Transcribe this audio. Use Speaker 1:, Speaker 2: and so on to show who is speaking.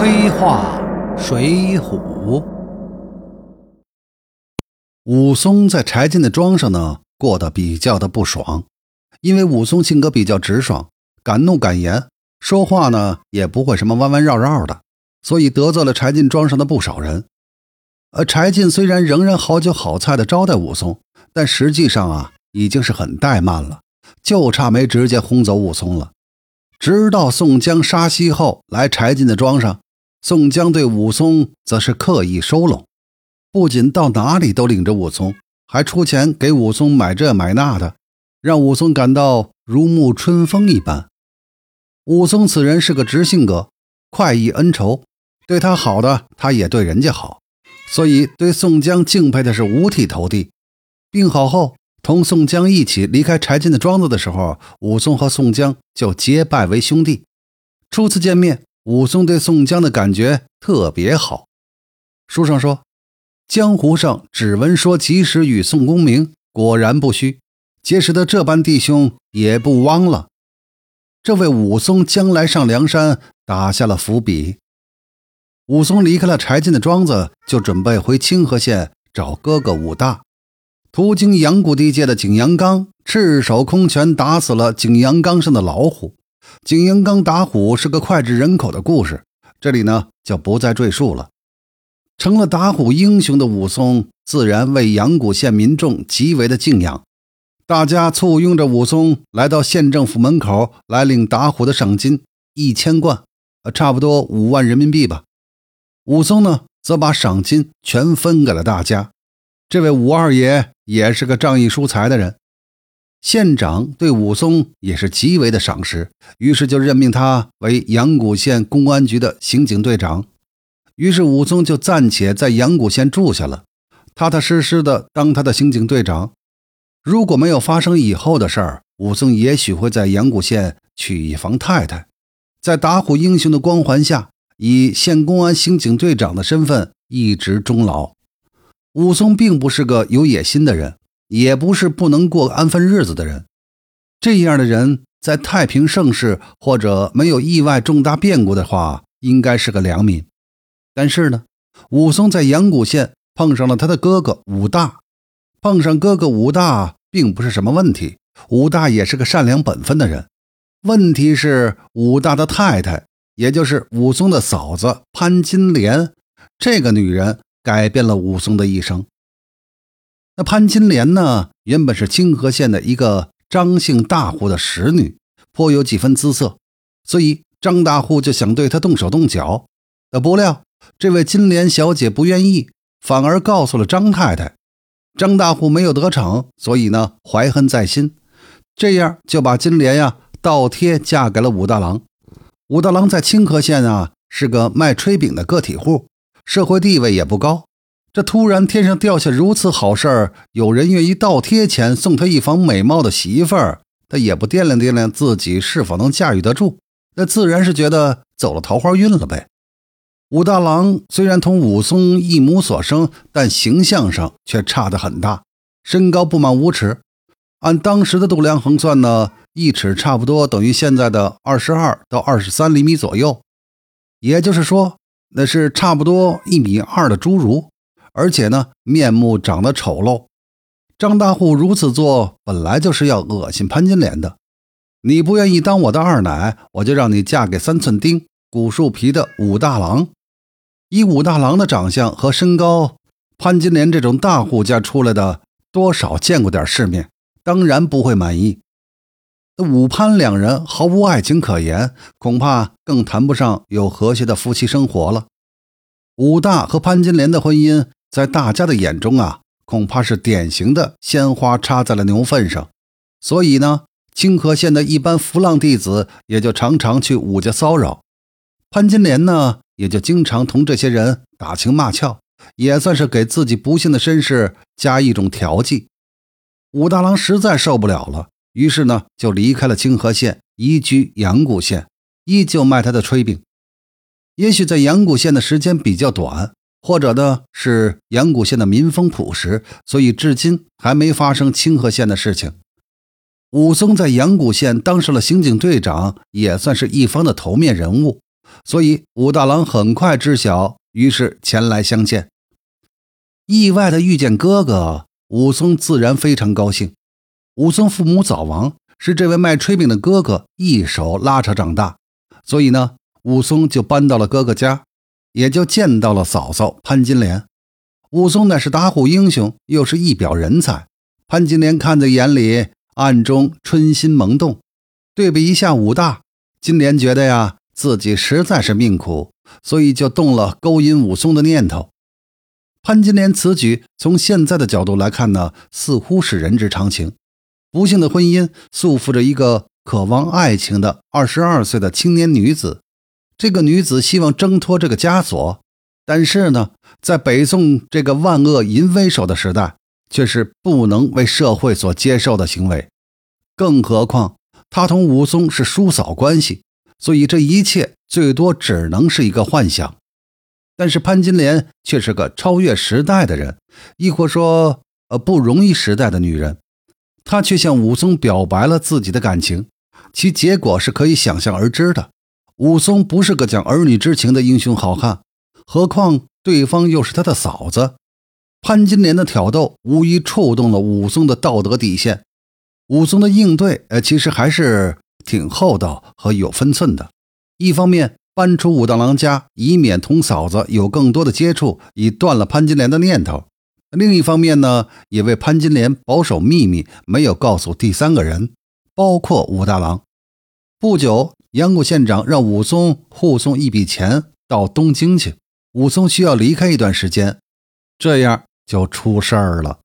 Speaker 1: 黑话水浒。武松在柴进的庄上呢，过得比较的不爽，因为武松性格比较直爽，敢怒敢言，说话呢也不会什么弯弯绕绕的，所以得罪了柴进庄上的不少人。呃柴进虽然仍然好酒好菜的招待武松，但实际上啊，已经是很怠慢了，就差没直接轰走武松了。直到宋江杀西后来柴进的庄上，宋江对武松则是刻意收拢，不仅到哪里都领着武松，还出钱给武松买这买那的，让武松感到如沐春风一般。武松此人是个直性格，快意恩仇，对他好的他也对人家好，所以对宋江敬佩的是五体投地。病好后。同宋江一起离开柴进的庄子的时候，武松和宋江就结拜为兄弟。初次见面，武松对宋江的感觉特别好。书上说，江湖上只闻说及时雨宋公明，果然不虚。结识的这般弟兄也不枉了。这为武松将来上梁山打下了伏笔。武松离开了柴进的庄子，就准备回清河县找哥哥武大。途经阳谷地界的景阳冈，赤手空拳打死了景阳冈上的老虎。景阳冈打虎是个脍炙人口的故事，这里呢就不再赘述了。成了打虎英雄的武松，自然为阳谷县民众极为的敬仰。大家簇拥着武松来到县政府门口，来领打虎的赏金一千贯，呃，差不多五万人民币吧。武松呢，则把赏金全分给了大家。这位武二爷。也是个仗义疏财的人，县长对武松也是极为的赏识，于是就任命他为阳谷县公安局的刑警队长。于是武松就暂且在阳谷县住下了，踏踏实实的当他的刑警队长。如果没有发生以后的事儿，武松也许会在阳谷县娶一房太太，在打虎英雄的光环下，以县公安刑警队长的身份一直终老。武松并不是个有野心的人，也不是不能过安分日子的人。这样的人在太平盛世或者没有意外重大变故的话，应该是个良民。但是呢，武松在阳谷县碰上了他的哥哥武大，碰上哥哥武大并不是什么问题。武大也是个善良本分的人。问题是武大的太太，也就是武松的嫂子潘金莲，这个女人。改变了武松的一生。那潘金莲呢？原本是清河县的一个张姓大户的使女，颇有几分姿色，所以张大户就想对她动手动脚。呃，不料这位金莲小姐不愿意，反而告诉了张太太。张大户没有得逞，所以呢怀恨在心，这样就把金莲呀倒贴嫁给了武大郎。武大郎在清河县啊是个卖炊饼的个体户。社会地位也不高，这突然天上掉下如此好事儿，有人愿意倒贴钱送他一房美貌的媳妇儿，他也不掂量掂量自己是否能驾驭得住，那自然是觉得走了桃花运了呗。武大郎虽然同武松一母所生，但形象上却差得很大，身高不满五尺，按当时的度量衡算呢，一尺差不多等于现在的二十二到二十三厘米左右，也就是说。那是差不多一米二的侏儒，而且呢，面目长得丑陋。张大户如此做，本来就是要恶心潘金莲的。你不愿意当我的二奶，我就让你嫁给三寸丁、古树皮的武大郎。以武大郎的长相和身高，潘金莲这种大户家出来的，多少见过点世面，当然不会满意。武潘两人毫无爱情可言，恐怕更谈不上有和谐的夫妻生活了。武大和潘金莲的婚姻，在大家的眼中啊，恐怕是典型的鲜花插在了牛粪上。所以呢，清河县的一般浮浪弟子也就常常去武家骚扰，潘金莲呢，也就经常同这些人打情骂俏，也算是给自己不幸的身世加一种调剂。武大郎实在受不了了。于是呢，就离开了清河县，移居阳谷县，依旧卖他的炊饼。也许在阳谷县的时间比较短，或者呢是阳谷县的民风朴实，所以至今还没发生清河县的事情。武松在阳谷县当上了刑警队长，也算是一方的头面人物。所以武大郎很快知晓，于是前来相见。意外的遇见哥哥，武松自然非常高兴。武松父母早亡，是这位卖炊饼的哥哥一手拉扯长大，所以呢，武松就搬到了哥哥家，也就见到了嫂嫂潘金莲。武松乃是打虎英雄，又是一表人才，潘金莲看在眼里，暗中春心萌动。对比一下武大，金莲觉得呀，自己实在是命苦，所以就动了勾引武松的念头。潘金莲此举，从现在的角度来看呢，似乎是人之常情。不幸的婚姻束缚着一个渴望爱情的二十二岁的青年女子。这个女子希望挣脱这个枷锁，但是呢，在北宋这个万恶淫威手的时代，却是不能为社会所接受的行为。更何况。她同武松是叔嫂关系，所以这一切最多只能是一个幻想。但是潘金莲却是个超越时代的人，亦或说，呃，不容易时代的女人。她却向武松表白了自己的感情，其结果是可以想象而知的。武松不是个讲儿女之情的英雄好汉，何况对方又是他的嫂子。潘金莲的挑逗无疑触动了武松的道德底线。武松的应对，呃，其实还是挺厚道和有分寸的。一方面搬出武大郎家，以免同嫂子有更多的接触，以断了潘金莲的念头；另一方面呢，也为潘金莲保守秘密，没有告诉第三个人，包括武大郎。不久，阳谷县长让武松护送一笔钱到东京去，武松需要离开一段时间，这样就出事儿了。